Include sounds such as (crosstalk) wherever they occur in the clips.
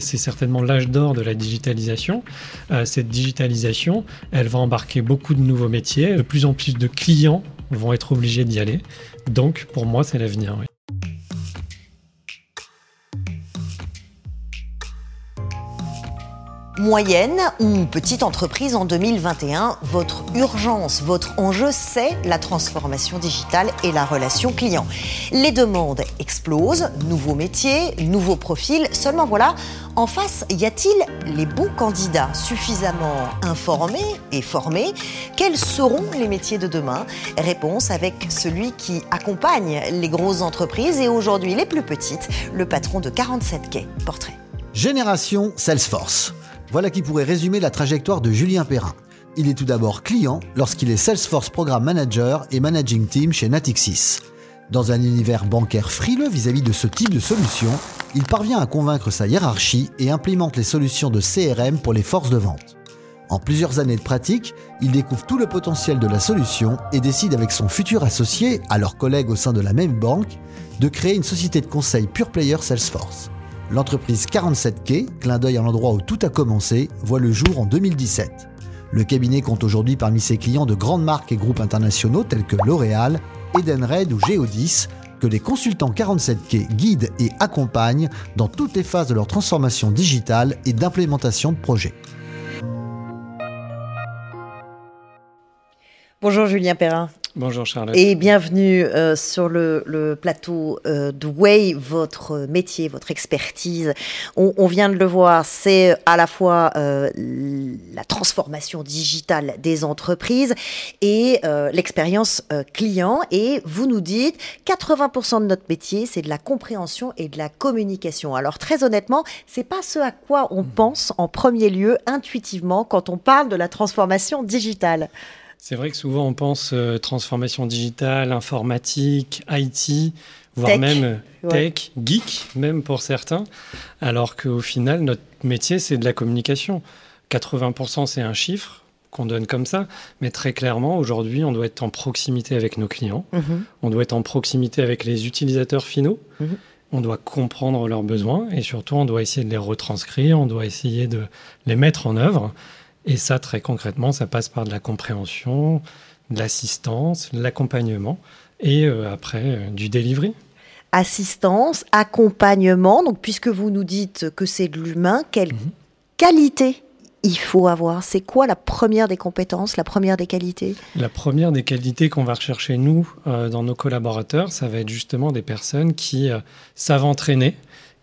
C'est certainement l'âge d'or de la digitalisation. Euh, cette digitalisation, elle va embarquer beaucoup de nouveaux métiers. De plus en plus de clients vont être obligés d'y aller. Donc, pour moi, c'est l'avenir. Moyenne ou petite entreprise en 2021, votre urgence, votre enjeu, c'est la transformation digitale et la relation client. Les demandes explosent, nouveaux métiers, nouveaux profils. Seulement voilà, en face, y a-t-il les bons candidats suffisamment informés et formés? Quels seront les métiers de demain? Réponse avec celui qui accompagne les grosses entreprises et aujourd'hui les plus petites, le patron de 47 quais. Portrait. Génération Salesforce. Voilà qui pourrait résumer la trajectoire de Julien Perrin. Il est tout d'abord client lorsqu'il est Salesforce Program Manager et Managing Team chez Natixis. Dans un univers bancaire frileux vis-à-vis de ce type de solution, il parvient à convaincre sa hiérarchie et implémente les solutions de CRM pour les forces de vente. En plusieurs années de pratique, il découvre tout le potentiel de la solution et décide avec son futur associé, alors collègue au sein de la même banque, de créer une société de conseil pure player Salesforce. L'entreprise 47K, clin d'œil à l'endroit où tout a commencé, voit le jour en 2017. Le cabinet compte aujourd'hui parmi ses clients de grandes marques et groupes internationaux tels que L'Oréal, Edenred ou Geodis, que les consultants 47K guident et accompagnent dans toutes les phases de leur transformation digitale et d'implémentation de projets. Bonjour Julien Perrin. Bonjour Charlotte. Et bienvenue euh, sur le, plateau euh, de Way, votre métier, votre expertise. On, vient de le voir, c'est à la fois euh, la transformation digitale des entreprises et l'expérience client. Et vous nous dites, 80% de notre métier, c'est de la compréhension et de la communication. Alors très honnêtement, c'est pas ce à quoi on mmh. pense en premier lieu intuitivement quand on parle de la transformation digitale. C'est vrai que souvent on pense euh, transformation digitale, informatique, IT, voire même euh, tech, geek, même pour certains, alors qu'au final, notre métier, c'est de la communication. 80% c'est un chiffre qu'on donne comme ça, mais très clairement, aujourd'hui, on doit être en proximité avec nos clients, mhm. on doit être en proximité avec les utilisateurs finaux, mhm. on doit comprendre leurs besoins et surtout, on doit essayer de les retranscrire, on doit essayer de les mettre en œuvre. Et ça, très concrètement, ça passe par de la compréhension, de l'assistance, de l'accompagnement et euh, après euh, du delivery. Assistance, accompagnement. Donc, puisque vous nous dites que c'est de l'humain, quelle mhm. qualité il faut avoir? C'est quoi la première des compétences, la première des qualités? La première des qualités qu'on va rechercher, nous, euh, dans nos collaborateurs, ça va être justement des personnes qui savent entraîner,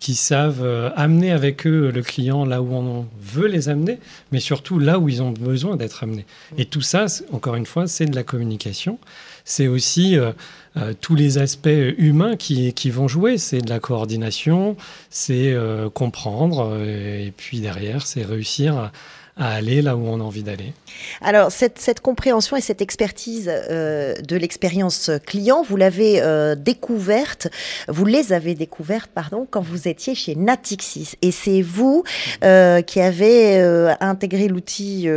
qui savent euh, amener avec eux le client là où on veut les amener, mais surtout là où ils ont besoin d'être amenés. Mm. Et tout ça, encore une fois, c'est de la communication. C'est aussi euh, euh, tous les aspects humains qui, qui vont jouer. C'est de la coordination, c'est comprendre, et puis derrière, c'est réussir à à aller là où on a envie d'aller. Alors, cette, compréhension et cette expertise euh, de l'expérience client, vous l'avez euh, découverte, vous les avez découvertes, pardon, quand vous étiez chez Natixis. Et c'est vous euh, qui avez intégré l'outil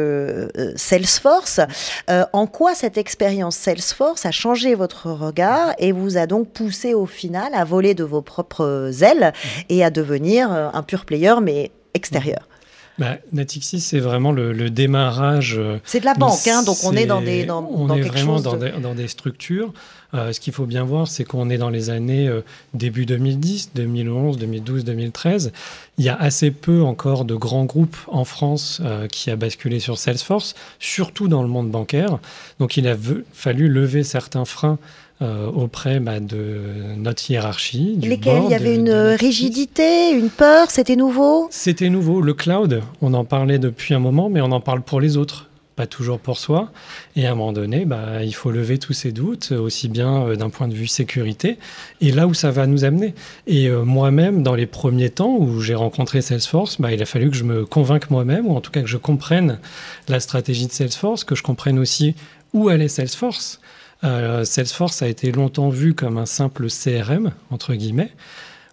Salesforce. en quoi cette expérience Salesforce a changé votre regard et vous a donc poussé au final à voler de vos propres ailes et à devenir un pur player, mais extérieur? Bah, Natixis, c'est vraiment le, démarrage. Euh, c'est de la banque, hein, donc on est dans des dans, On est vraiment dans, des, dans, des, structures. Euh, ce qu'il faut bien voir, c'est qu'on est dans les années euh, début 2010, 2011, 2012, 2013. Il y a assez peu encore de grands groupes en France qui a basculé sur Salesforce, surtout dans le monde bancaire. Donc il a fallu lever certains freins euh, auprès bah, de notre hiérarchie. Du Lesquels? Il y avait une rigidité, une peur, c'était nouveau? C'était nouveau. Le cloud, on en parlait depuis un moment, mais on en parle pour les autres, pas toujours pour soi. Et à un moment donné, bah, il faut lever tous ces doutes, aussi bien euh, d'un point de vue sécurité, et là où ça va nous amener. Et euh, moi-même, dans les premiers temps où j'ai rencontré Salesforce, bah, il a fallu que je me convainque moi-même, ou en tout cas que je comprenne la stratégie de Salesforce, que je comprenne aussi où allait Salesforce. Euh, Salesforce a été longtemps vu comme un simple CRM, entre guillemets.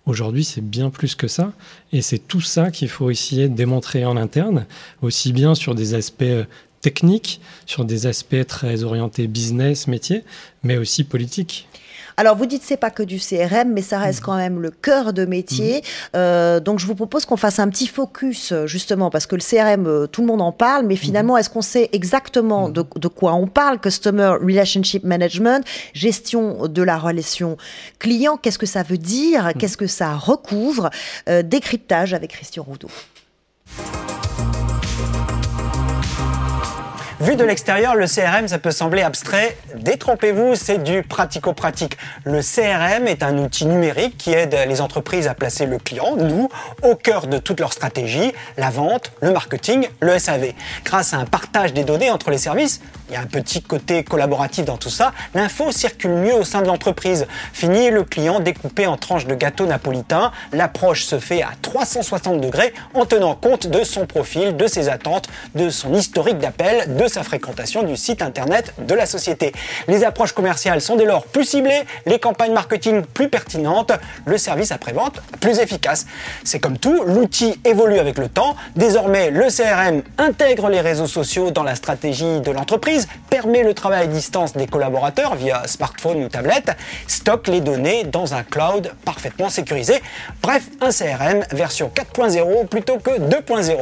Aujourd'hui, c'est bien plus que ça. Et c'est tout ça qu'il faut essayer de démontrer en interne, aussi bien sur des aspects techniques, sur des aspects très orientés business, métier, mais aussi politiques. Alors, vous dites c'est pas que du CRM, mais ça reste quand même le cœur de métier. Euh, donc, je vous propose qu'on fasse un petit focus, justement, parce que le CRM, euh, tout le monde en parle, mais finalement, est-ce qu'on sait exactement de, quoi on parle? Customer Relationship Management, gestion de la relation client, qu'est-ce que ça veut dire? Qu'est-ce que ça recouvre? Euh, Décryptage avec Christian Roudot. Vu de l'extérieur, le CRM, ça peut sembler abstrait. Détrompez-vous, c'est du pratico-pratique. Le CRM est un outil numérique qui aide les entreprises à placer le client, nous, au cœur de toute leur stratégie, la vente, le marketing, le SAV. Grâce à un partage des données entre les services, il y a un petit côté collaboratif dans tout ça, l'info circule mieux au sein de l'entreprise. Fini le client découpé en tranches de gâteau napolitain, l'approche se fait à 360 degrés en tenant compte de son profil, de ses attentes, de son historique d'appel, de sa fréquentation du site internet de la société. Les approches commerciales sont dès lors plus ciblées, les campagnes marketing plus pertinentes, le service après-vente plus efficace. C'est comme tout, l'outil évolue avec le temps. Désormais, le CRM intègre les réseaux sociaux dans la stratégie de l'entreprise, permet le travail à distance des collaborateurs via smartphone ou tablette, stocke les données dans un cloud parfaitement sécurisé. Bref, un CRM version 4.0 plutôt que 2.0.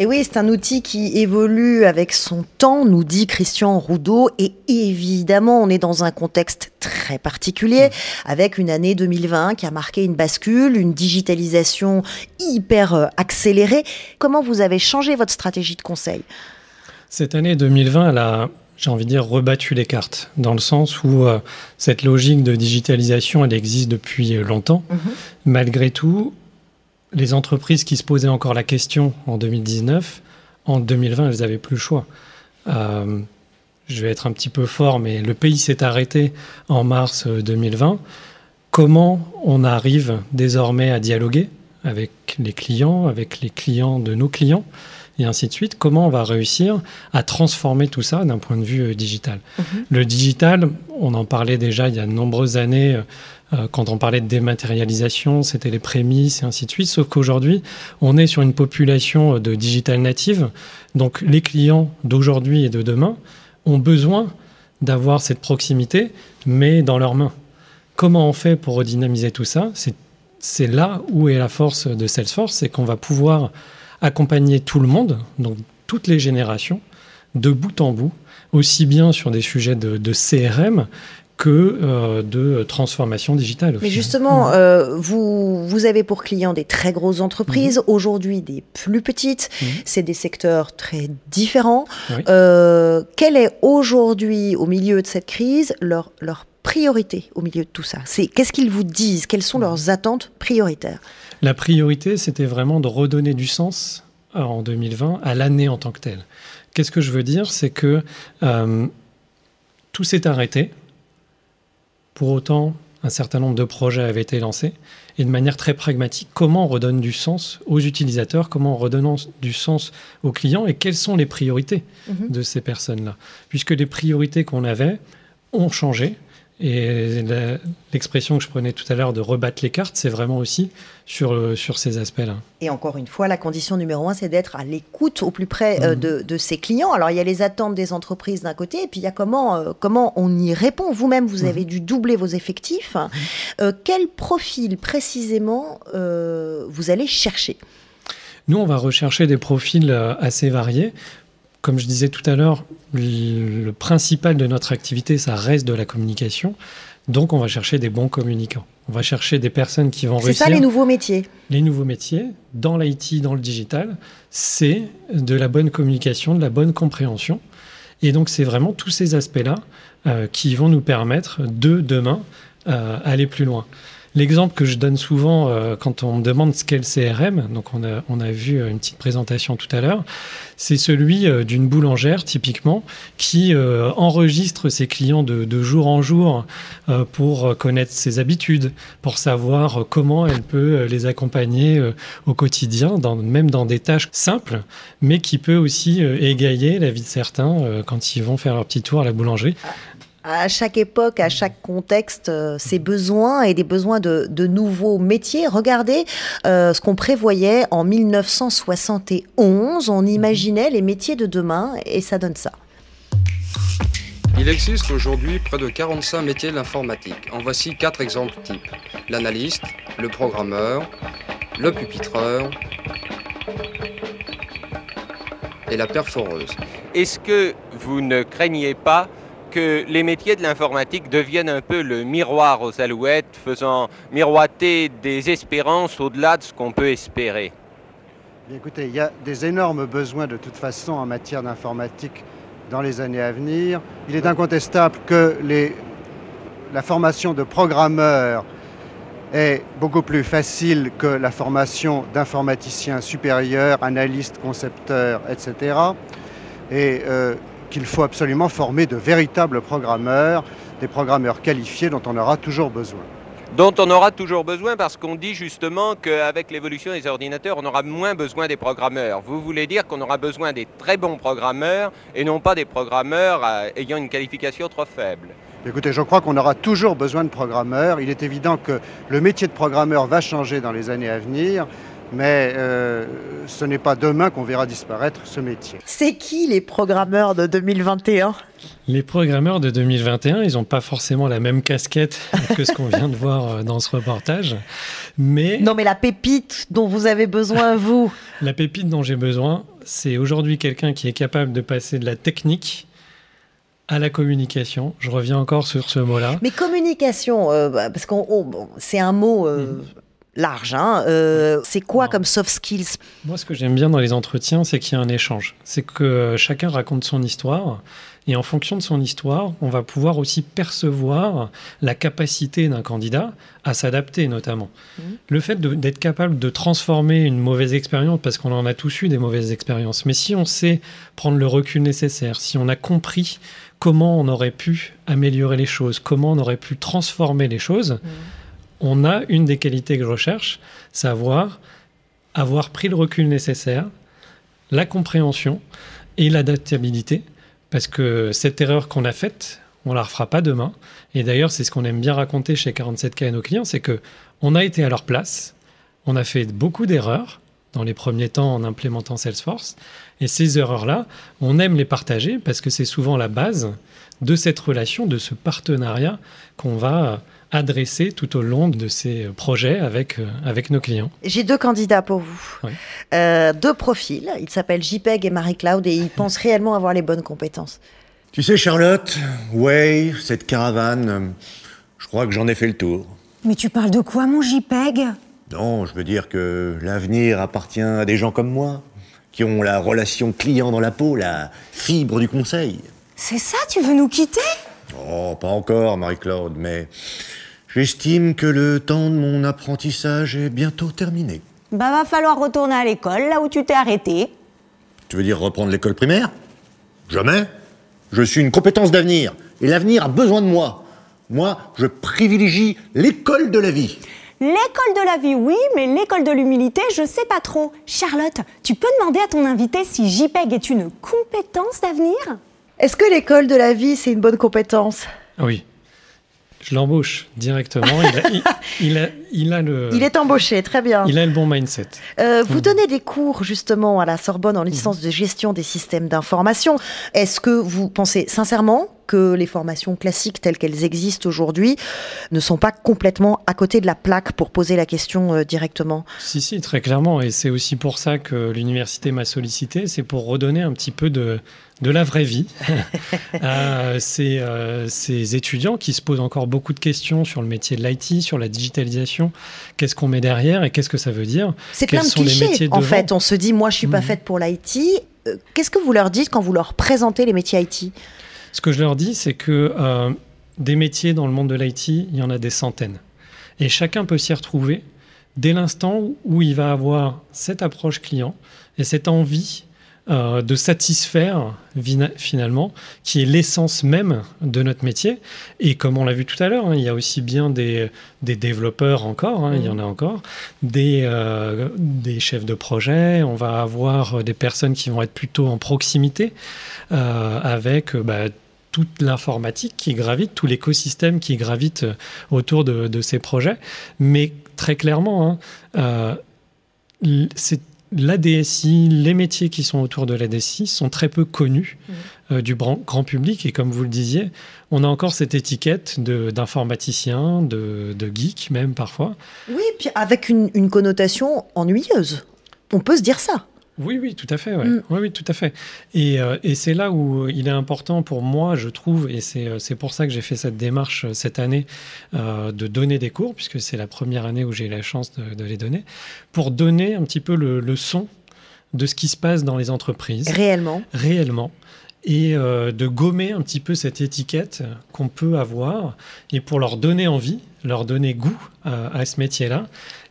Et oui, c'est un outil qui évolue avec son temps, nous dit Christian Roudot. Et évidemment, on est dans un contexte très particulier, avec une année 2020 qui a marqué une bascule, une digitalisation hyper euh, accélérée. Comment vous avez changé votre stratégie de conseil? Cette année 2020, elle a j'ai envie de dire, rebattu les cartes, dans le sens où euh, cette logique de digitalisation, elle existe depuis longtemps. Mm-hmm. Malgré tout, les entreprises qui se posaient encore la question en 2019, en 2020, elles n'avaient plus le choix. Euh, je vais être un petit peu fort, mais le pays s'est arrêté en mars 2020. Euh, Comment on arrive désormais à dialoguer? Avec les clients, avec les clients de nos clients, et ainsi de suite Comment on va réussir à transformer tout ça d'un point de vue euh, digital? Mhm. Le digital, on en parlait déjà il y a de nombreuses années euh, quand on parlait de dématérialisation, c'était les prémices et ainsi de suite. Sauf qu'aujourd'hui, on est sur une population euh, de digital native. Donc les clients d'aujourd'hui et de demain ont besoin d'avoir cette proximité, mais dans leurs mains. Comment on fait pour redynamiser tout ça? C'est là où est la force de Salesforce, c'est qu'on va pouvoir accompagner tout le monde, donc toutes les générations, de bout en bout, aussi bien sur des sujets de, de CRM que euh, de transformation digitale. Mais justement, euh, vous, vous avez pour clients des très grosses entreprises, mhm. aujourd'hui des plus petites, mhm. c'est des secteurs très différents. Euh, quelle est aujourd'hui, au milieu de cette crise, leur, leur priorité au milieu de tout ça C'est Qu'est-ce qu'ils vous disent? Quelles sont leurs attentes prioritaires? La priorité, c'était vraiment de redonner du sens en 2020 à l'année en tant que telle. Qu'est-ce que je veux dire? C'est que tout s'est arrêté pour autant, un certain nombre de projets avaient été lancés. Et de manière très pragmatique, comment on redonne du sens aux utilisateurs, comment on redonne du sens aux clients? Et quelles sont les priorités mhm. de ces personnes-là? Puisque les priorités qu'on avait ont changé et l'expression que je prenais tout à l'heure de rebattre les cartes, c'est vraiment aussi sur, sur ces aspects-là. Et encore une fois, la condition numéro un, c'est d'être à l'écoute au plus près euh, mmh. de, ses clients. Alors, il y a les attentes des entreprises d'un côté, et puis il y a comment, euh, comment on y répond. Vous-même, vous mmh. avez dû doubler vos effectifs. Mmh. Euh, quel profil précisément vous allez chercher? Nous, on va rechercher des profils assez variés comme je disais tout à l'heure, le principal de notre activité, ça reste de la communication. Donc, on va chercher des bons communicants. On va chercher des personnes qui vont réussir. C'est ça les nouveaux métiers. Les nouveaux métiers, dans l'IT, dans le digital, c'est de la bonne communication, de la bonne compréhension. Et donc, c'est vraiment tous ces aspects-là euh, qui vont nous permettre de demain euh, aller plus loin. L'exemple que je donne souvent euh, quand on me demande ce qu'est le CRM, donc on a, on a vu euh, une petite présentation tout à l'heure, c'est celui euh, d'une boulangère typiquement qui enregistre ses clients de, jour en jour pour connaître ses habitudes, pour savoir comment elle peut les accompagner au quotidien, même dans des tâches simples, mais qui peut aussi égayer la vie de certains quand ils vont faire leur petit tour à la boulangerie à chaque époque, à chaque contexte, euh, ses besoins et des besoins de, nouveaux métiers. Regardez euh, ce qu'on prévoyait en 1971. On imaginait les métiers de demain et ça donne ça. Il existe aujourd'hui près de 45 métiers de l'informatique. En voici quatre exemples types. L'analyste, le programmeur, le pupitreur et la perforeuse. Est-ce que vous ne craignez pas que les métiers de l'informatique deviennent un peu le miroir aux alouettes, faisant miroiter des espérances au-delà de ce qu'on peut espérer Écoutez, il y a des énormes besoins de toute façon en matière d'informatique dans les années à venir. Il est incontestable que la formation de programmeurs est beaucoup plus facile que la formation d'informaticiens supérieurs, analystes, concepteurs, etc. Et qu'il faut absolument former de véritables programmeurs, des programmeurs qualifiés dont on aura toujours besoin dont on aura toujours besoin parce qu'on dit justement qu'avec l'évolution des ordinateurs, on aura moins besoin des programmeurs. Vous voulez dire qu'on aura besoin des très bons programmeurs et non pas des programmeurs euh, ayant une qualification trop faible. Écoutez, je crois qu'on aura toujours besoin de programmeurs. Il est évident que le métier de programmeur va changer dans les années à venir mais euh, ce n'est pas demain qu'on verra disparaître ce métier. C'est qui les programmeurs de 2021 Les programmeurs de 2021, ils n'ont pas forcément la même casquette (laughs) que ce qu'on vient de voir euh, dans ce reportage, mais... Non mais la pépite dont vous avez besoin, vous (laughs) La pépite dont j'ai besoin, c'est aujourd'hui quelqu'un qui est capable de passer de la technique à la communication. Je reviens encore sur ce mot-là. Mais communication, euh, bah, parce que c'est un mot mhm large. Hein. Euh, c'est quoi comme soft skills? Moi, ce que j'aime bien dans les entretiens, c'est qu'il y a un échange. C'est que chacun raconte son histoire. Et en fonction de son histoire, on va pouvoir aussi percevoir la capacité d'un candidat à s'adapter, notamment. Mmh. Le fait d'être capable de transformer une mauvaise expérience, parce qu'on en a tous eu des mauvaises expériences, mais si on sait prendre le recul nécessaire, si on a compris comment on aurait pu améliorer les choses, comment on aurait pu transformer les choses, mmh on a une des qualités que je recherche, savoir avoir pris le recul nécessaire, la compréhension et l'adaptabilité, parce que cette erreur qu'on a faite, on la refera pas demain. Et d'ailleurs, c'est ce qu'on aime bien raconter chez 47K à nos clients, c'est que on a été à leur place, on a fait beaucoup d'erreurs dans les premiers temps en implémentant Salesforce, et ces erreurs-là, on aime les partager parce que c'est souvent la base de cette relation, de ce partenariat qu'on va adresser tout au long de ces projets avec, euh, avec nos clients. J'ai deux candidats pour vous. Euh, deux profils. Ils s'appellent JPEG et Marie-Claude et ils pensent réellement avoir les bonnes compétences. Tu sais, Charlotte, ouais, cette caravane, je crois que j'en ai fait le tour. Mais tu parles de quoi, mon JPEG? Non, je veux dire que l'avenir appartient à des gens comme moi, qui ont la relation client dans la peau, la fibre du conseil. C'est ça, tu veux nous quitter? Oh, pas encore, Marie-Claude, mais j'estime que le temps de mon apprentissage est bientôt terminé. Bah, va falloir retourner à l'école, là où tu t'es arrêté. Tu veux dire reprendre l'école primaire? Jamais. Je suis une compétence d'avenir, et l'avenir a besoin de moi. Moi, je privilégie l'école de la vie. L'école de la vie, oui, mais l'école de l'humilité, je sais pas trop. Charlotte, tu peux demander à ton invité si JPEG est une compétence d'avenir? Est-ce que l'école de la vie, c'est une bonne compétence? Oui. Je l'embauche directement. (laughs) Il a, il, a, le. Il est embauché, très bien. Il a le bon mindset. Euh, vous donnez des cours justement à la Sorbonne en licence de gestion des systèmes d'information. Est-ce que vous pensez sincèrement que les formations classiques telles qu'elles existent aujourd'hui ne sont pas complètement à côté de la plaque pour poser la question euh, directement Si, si, très clairement. Et c'est aussi pour ça que l'université m'a sollicité. C'est pour redonner un petit peu de, de la vraie vie (laughs) à ces, euh, ces, étudiants qui se posent encore beaucoup de questions sur le métier de l'IT, sur la digitalisation. Qu'est-ce qu'on met derrière et qu'est-ce que ça veut dire? C'est plein de clichés. en fait, on se dit, moi, je suis pas mhm. faite pour l'IT. Euh, qu'est-ce que vous leur dites quand vous leur présentez les métiers IT Ce que je leur dis, c'est que euh, des métiers dans le monde de l'IT, il y en a des centaines. Et chacun peut s'y retrouver dès l'instant où il va avoir cette approche client et cette envie euh, de satisfaire finalement, qui est l'essence même de notre métier. Et comme on l'a vu tout à l'heure, hein, il y a aussi bien des, développeurs encore, hein, il y en a encore, des, euh, des chefs de projet, on va avoir des personnes qui vont être plutôt en proximité euh, avec... Bah, toute l'informatique qui gravite, tout l'écosystème qui gravite autour de, ces projets. Mais très clairement, hein, c'est la DSI, les métiers qui sont autour de la DSI sont très peu connus mmh. euh, du grand public. Et comme vous le disiez, on a encore cette étiquette d'informaticien, de, de, geek même parfois. Oui, puis avec une, une connotation ennuyeuse. On peut se dire ça. Oui, oui, tout à fait. Mm. Oui, oui, tout à fait. Et, euh, et c'est là où il est important pour moi, je trouve, et c'est euh, pour ça que j'ai fait cette démarche euh, cette année de donner des cours, puisque c'est la première année où j'ai eu la chance de, de, les donner, pour donner un petit peu le, le, son de ce qui se passe dans les entreprises. Réellement. Réellement. Et de gommer un petit peu cette étiquette qu'on peut avoir, et pour leur donner envie, leur donner goût à, ce métier-là,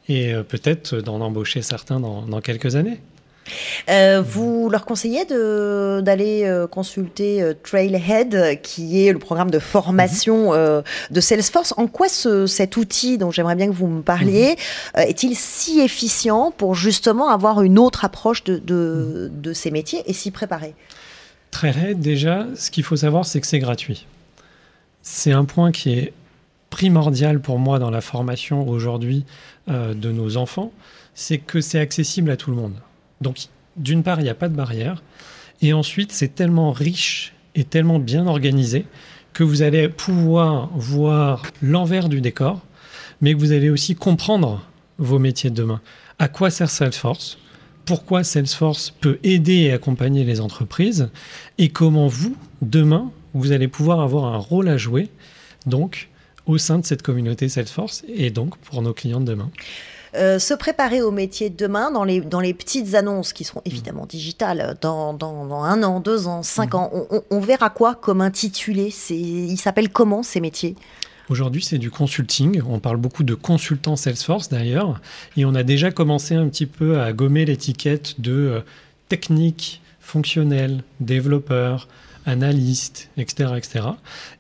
et peut-être d'en embaucher certains dans, dans quelques années. Euh, vous leur conseillez d'aller euh, consulter euh, Trailhead, qui est le programme de formation mhm. de Salesforce. En quoi cet outil, dont j'aimerais bien que vous me parliez, mhm. est-il si efficient pour justement avoir une autre approche de, de, mhm. de ces métiers et s'y préparer? Trailhead, déjà, ce qu'il faut savoir, c'est que c'est gratuit. C'est un point qui est primordial pour moi dans la formation aujourd'hui de nos enfants, c'est que c'est accessible à tout le monde. Donc, d'une part, il n'y a pas de barrière. Et ensuite, c'est tellement riche et tellement bien organisé que vous allez pouvoir voir l'envers du décor, mais que vous allez aussi comprendre vos métiers de demain. À quoi sert Salesforce? Pourquoi Salesforce peut aider et accompagner les entreprises? Et comment vous, demain, vous allez pouvoir avoir un rôle à jouer, donc, au sein de cette communauté Salesforce et donc pour nos clients de demain? Euh, se préparer au métier de demain dans les, dans les petites annonces qui seront évidemment digitales dans, dans, un an, deux ans, cinq ans. On, verra quoi comme intitulé Ils s'appellent comment ces métiers? Aujourd'hui, c'est du consulting. On parle beaucoup de consultants Salesforce d'ailleurs. Et on a déjà commencé un petit peu à gommer l'étiquette de euh, technique, fonctionnel, développeur, analystes, etc., etc.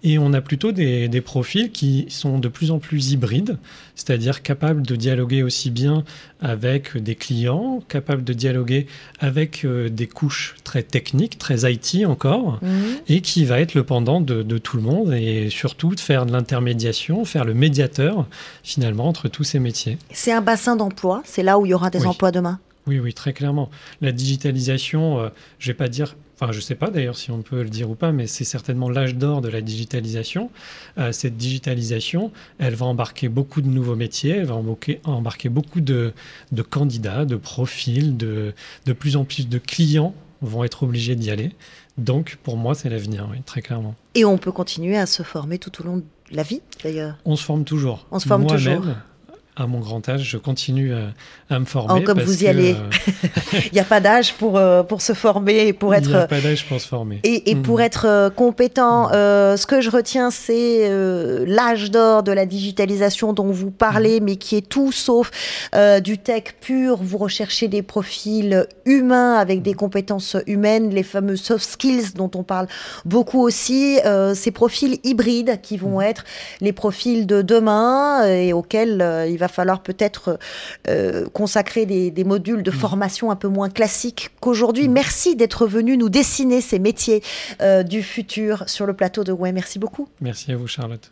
Et on a plutôt des, profils qui sont de plus en plus hybrides, c'est-à-dire capables de dialoguer aussi bien avec des clients, capables de dialoguer avec euh, des couches très techniques, très IT encore, mhm. et qui va être le pendant de, tout le monde et surtout de faire de l'intermédiation, faire le médiateur finalement entre tous ces métiers. C'est un bassin d'emploi, c'est là où il y aura des emplois demain? Oui, oui, très clairement. La digitalisation, euh, je ne vais pas dire enfin je ne sais pas d'ailleurs si on peut le dire ou pas, mais c'est certainement l'âge d'or de la digitalisation. Euh, cette digitalisation, elle va embarquer beaucoup de nouveaux métiers, elle va embarquer, embarquer beaucoup de, candidats, de profils, de, de plus en plus de clients vont être obligés d'y aller. Donc pour moi, c'est l'avenir, oui, très clairement. Et on peut continuer à se former tout au long de la vie, d'ailleurs? On se forme toujours. On se forme toujours à mon grand âge, je continue à, me former. Oh, comme vous y allez. Euh, (laughs) il n'y a pas d'âge pour, euh, pour se former et pour être. Il n'y a pas d'âge pour se former. Et, pour être euh, compétent. ce que je retiens, c'est l'âge d'or de la digitalisation dont vous parlez, hmm. mais qui est tout sauf du tech pur. Vous recherchez des profils humains avec des compétences humaines, les fameux soft skills dont on parle beaucoup aussi. ces profils hybrides qui vont être les profils de demain et auxquels il va va falloir peut-être euh, consacrer des, modules de mm. formation un peu moins classiques qu'aujourd'hui. Mm. Merci d'être venu nous dessiner ces métiers euh, du futur sur le plateau de Ouais. Merci beaucoup. Merci à vous, Charlotte.